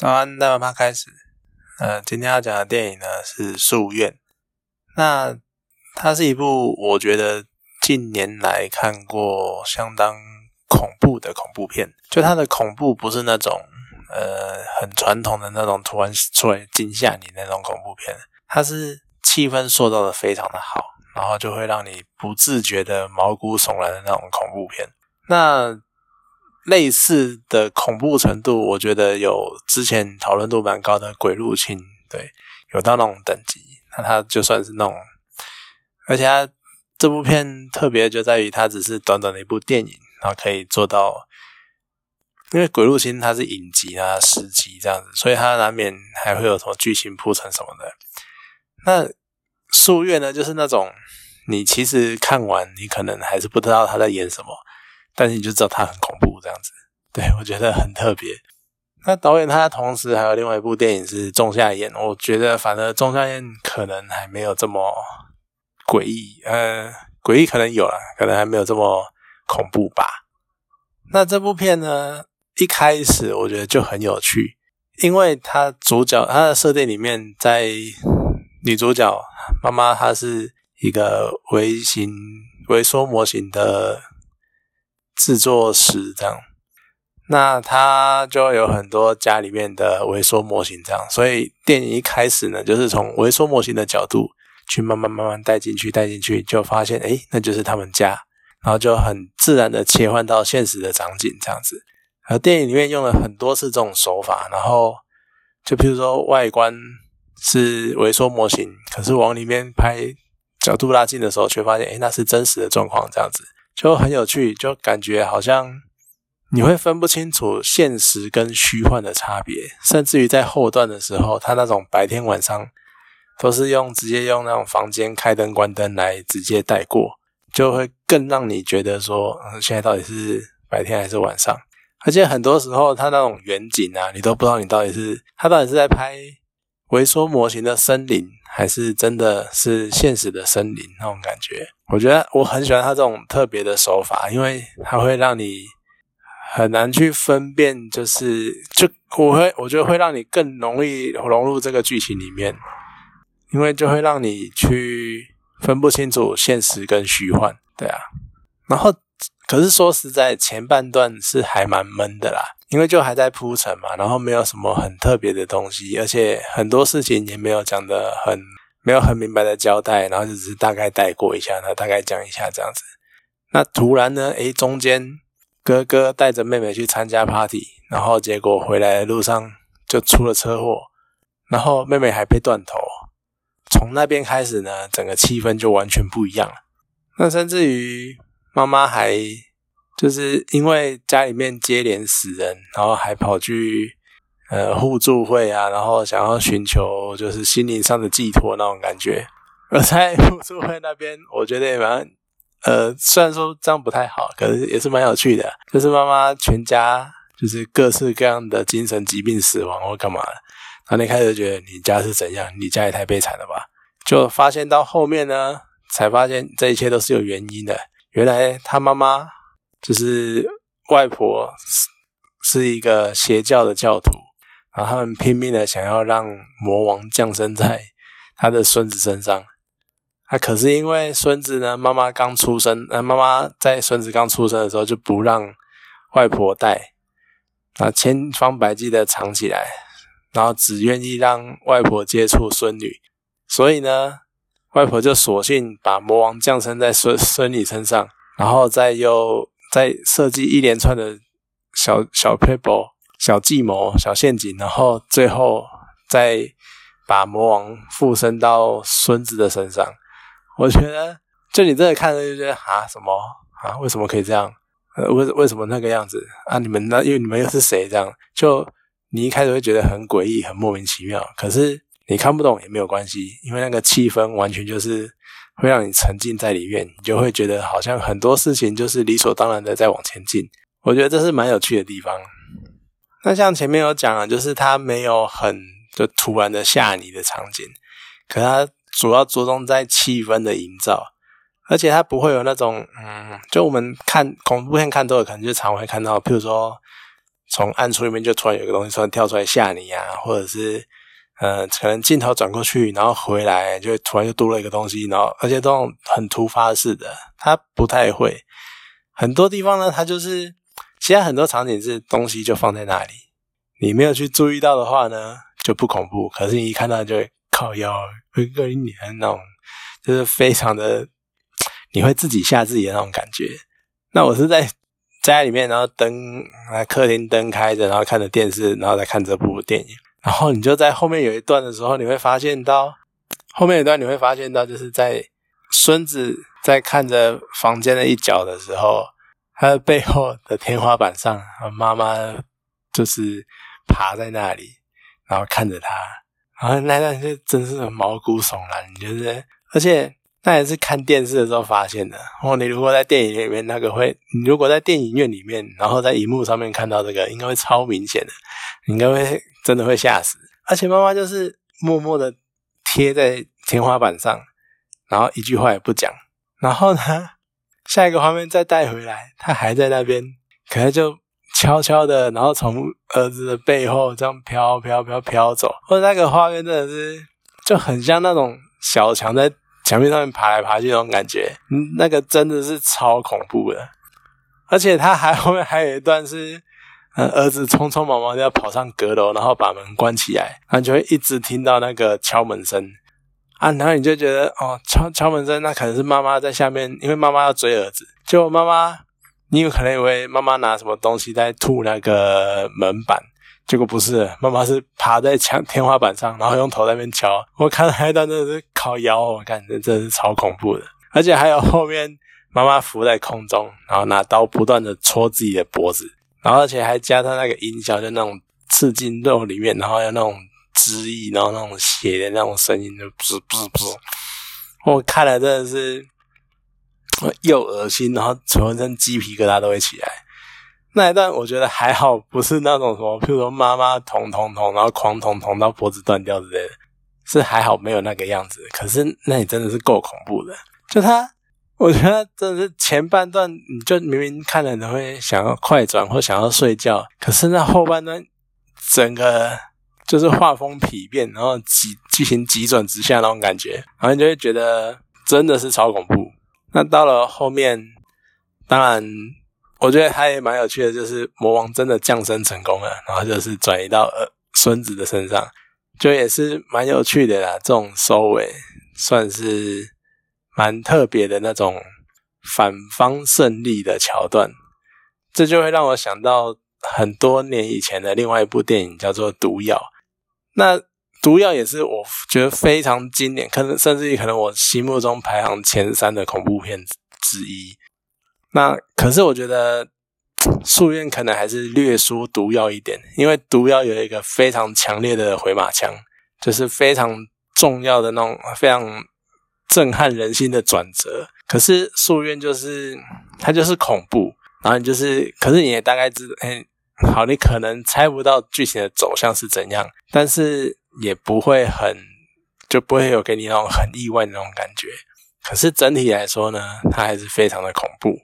好，那我们开始。呃，今天要讲的电影呢是《夙愿》，那它是一部我觉得近年来看过相当恐怖的恐怖片。就它的恐怖不是那种呃很传统的那种突然出来惊吓你那种恐怖片，它是气氛塑造的非常的好，然后就会让你不自觉的毛骨悚然的那种恐怖片。那类似的恐怖程度，我觉得有之前讨论度蛮高的《鬼入侵》，对，有到那种等级。那它就算是那种，而且它这部片特别就在于它只是短短的一部电影，然后可以做到，因为《鬼入侵》它是影集啊、十集这样子，所以它难免还会有什么剧情铺陈什么的。那《夙愿》呢，就是那种你其实看完，你可能还是不知道他在演什么。但是你就知道他很恐怖这样子，对我觉得很特别。那导演他同时还有另外一部电影是《仲夏夜》，我觉得反而《仲夏夜》可能还没有这么诡异，呃，诡异可能有了，可能还没有这么恐怖吧。那这部片呢，一开始我觉得就很有趣，因为他主角他的设定里面，在女主角妈妈她是一个微型微缩模型的。制作室这样，那他就有很多家里面的微缩模型这样，所以电影一开始呢，就是从微缩模型的角度去慢慢慢慢带进去，带进去就发现，哎，那就是他们家，然后就很自然的切换到现实的场景这样子。而电影里面用了很多次这种手法，然后就譬如说外观是微缩模型，可是往里面拍角度拉近的时候，却发现，哎，那是真实的状况这样子。就很有趣，就感觉好像你会分不清楚现实跟虚幻的差别，甚至于在后段的时候，他那种白天晚上都是用直接用那种房间开灯关灯来直接带过，就会更让你觉得说，现在到底是白天还是晚上？而且很多时候，他那种远景啊，你都不知道你到底是他到底是在拍微缩模型的森林。还是真的是现实的森林那种感觉，我觉得我很喜欢他这种特别的手法，因为它会让你很难去分辨，就是就我会我觉得会让你更容易融入这个剧情里面，因为就会让你去分不清楚现实跟虚幻，对啊，然后。可是说实在，前半段是还蛮闷的啦，因为就还在铺陈嘛，然后没有什么很特别的东西，而且很多事情也没有讲的很没有很明白的交代，然后就只是大概带过一下，然后大概讲一下这样子。那突然呢，诶，中间哥哥带着妹妹去参加 party，然后结果回来的路上就出了车祸，然后妹妹还被断头。从那边开始呢，整个气氛就完全不一样了。那甚至于。妈妈还就是因为家里面接连死人，然后还跑去呃互助会啊，然后想要寻求就是心灵上的寄托那种感觉。而在互助会那边，我觉得也蛮呃，虽然说这样不太好，可是也是蛮有趣的。就是妈妈全家就是各式各样的精神疾病死亡或干嘛的，然后你开始觉得你家是怎样？你家也太悲惨了吧？就发现到后面呢，才发现这一切都是有原因的。原来他妈妈就是外婆，是是一个邪教的教徒，然后他们拼命的想要让魔王降生在他的孙子身上。啊，可是因为孙子呢，妈妈刚出生，呃，妈妈在孙子刚出生的时候就不让外婆带，啊，千方百计的藏起来，然后只愿意让外婆接触孙女，所以呢。外婆就索性把魔王降生在孙孙女身上，然后再又再设计一连串的小小 paper、小计谋、小陷阱，然后最后再把魔王附身到孙子的身上。我觉得，就你真的看着就觉得啊，什么啊？为什么可以这样？呃，为为什么那个样子啊？你们那因为你们又是谁？这样就你一开始会觉得很诡异、很莫名其妙，可是。你看不懂也没有关系，因为那个气氛完全就是会让你沉浸在里面，你就会觉得好像很多事情就是理所当然的在往前进。我觉得这是蛮有趣的地方。那像前面有讲了，就是它没有很就突然的吓你的场景，可它主要着重在气氛的营造，而且它不会有那种嗯，就我们看恐怖片看多了，可能就常会看到，譬如说从暗处里面就突然有个东西突然跳出来吓你啊，或者是呃，可能镜头转过去，然后回来就突然就多了一个东西，然后而且这种很突发式的，他不太会。很多地方呢，它就是现在很多场景是东西就放在那里，你没有去注意到的话呢，就不恐怖。可是你一看到就会靠腰，会跟你的那种，就是非常的，你会自己吓自己的那种感觉。那我是在家里面，然后灯啊客厅灯开着，然后看着电视，然后再看这部电影。然后你就在后面有一段的时候，你会发现到后面一段，你会发现到就是在孙子。在看着房间的一角的时候，他的背后的天花板上，妈妈就是爬在那里，然后看着他，然后那段就真是毛骨悚然，你觉得？而且那也是看电视的时候发现的。哦，你如果在电影里面，那个会，你如果在电影院里面，然后在荧幕上面看到这个，应该会超明显的，应该会真的会吓死。而且妈妈就是默默的贴在天花板上，然后一句话也不讲。然后呢，下一个画面再带回来，他还在那边，可能就悄悄的，然后从儿子的背后这样飘飘飘飘走，或者那个画面真的是就很像那种小强在墙壁上面爬来爬去那种感觉，那个真的是超恐怖的。而且他还后面还有一段是，嗯，儿子匆匆忙忙要跑上阁楼，然后把门关起来，他就会一直听到那个敲门声。啊，然后你就觉得哦，敲敲门声，那可能是妈妈在下面，因为妈妈要追儿子。就妈妈，你有可能以为妈妈拿什么东西在吐那个门板，结果不是，妈妈是爬在墙天花板上，然后用头在那边敲。我看到一段真的是烤腰，我感觉真的是超恐怖的。而且还有后面妈妈浮在空中，然后拿刀不断的戳自己的脖子，然后而且还加上那个音效，就那种刺进肉里面，然后有那种。汁液，然后那种血的那种声音，就噗噗噗，我看了真的是又恶心，然后全身鸡皮疙瘩都会起来。那一段我觉得还好，不是那种什么，譬如说妈妈捅捅捅，然后狂捅捅到脖子断掉之类的，是还好没有那个样子。可是那你真的是够恐怖的。就他，我觉得真的是前半段，你就明明看了你会想要快转或想要睡觉，可是那后半段整个。就是画风丕变，然后急剧情急转直下那种感觉，然后你就会觉得真的是超恐怖。那到了后面，当然我觉得他也蛮有趣的，就是魔王真的降生成功了，然后就是转移到呃孙子的身上，就也是蛮有趣的啦。这种收尾算是蛮特别的那种反方胜利的桥段，这就会让我想到很多年以前的另外一部电影，叫做《毒药》。那毒药也是我觉得非常经典，可能甚至于可能我心目中排行前三的恐怖片之一。那可是我觉得夙愿可能还是略输毒药一点，因为毒药有一个非常强烈的回马枪，就是非常重要的那种非常震撼人心的转折。可是夙愿就是它就是恐怖，然后就是，可是你也大概知道，哎。好，你可能猜不到剧情的走向是怎样，但是也不会很，就不会有给你那种很意外的那种感觉。可是整体来说呢，它还是非常的恐怖。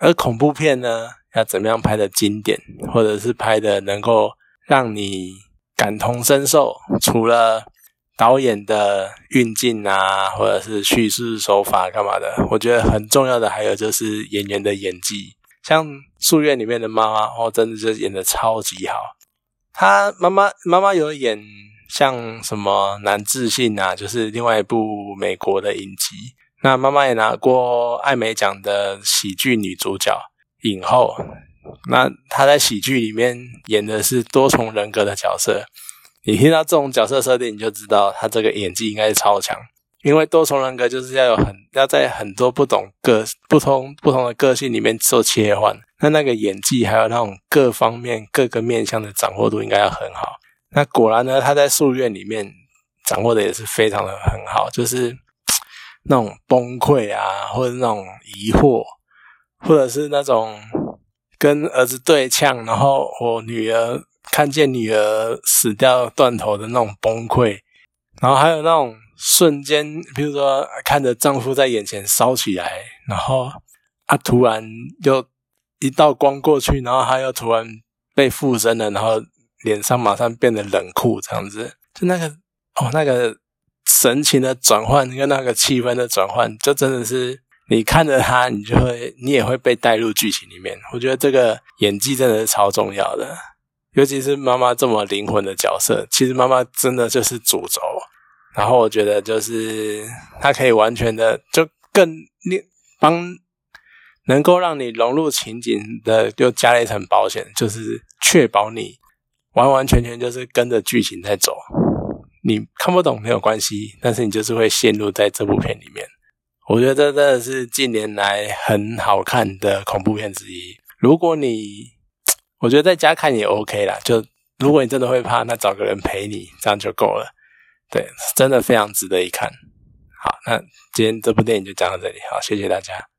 而恐怖片呢，要怎么样拍的经典，或者是拍的能够让你感同身受？除了导演的运镜啊，或者是叙事手法干嘛的，我觉得很重要的还有就是演员的演技。像《夙愿》里面的妈妈哦，真的就演的超级好。她妈妈妈妈有演像什么《难自信》啊，就是另外一部美国的影集。那妈妈也拿过艾美奖的喜剧女主角影后。那她在喜剧里面演的是多重人格的角色。你听到这种角色设定，你就知道她这个演技应该是超强。因为多重人格就是要有很要在很多不同个不同不同的个性里面做切换，那那个演技还有那种各方面各个面向的掌握度应该要很好。那果然呢，他在夙愿里面掌握的也是非常的很好，就是那种崩溃啊，或者那种疑惑，或者是那种跟儿子对呛，然后我女儿看见女儿死掉断头的那种崩溃，然后还有那种。瞬间，比如说看着丈夫在眼前烧起来，然后他突然又一道光过去，然后他又突然被附身了，然后脸上马上变得冷酷，这样子，就那个哦，那个神情的转换跟那个气氛的转换，就真的是你看着他，你就会你也会被带入剧情里面。我觉得这个演技真的是超重要的，尤其是妈妈这么灵魂的角色，其实妈妈真的就是主轴。然后我觉得就是他可以完全的就更你帮能够让你融入情景的，又加了一层保险，就是确保你完完全全就是跟着剧情在走。你看不懂没有关系，但是你就是会陷入在这部片里面。我觉得这真的是近年来很好看的恐怖片之一。如果你 我觉得在家看也 OK 啦，就如果你真的会怕，那找个人陪你，这样就够了。对，真的非常值得一看。好，那今天这部电影就讲到这里，好，谢谢大家。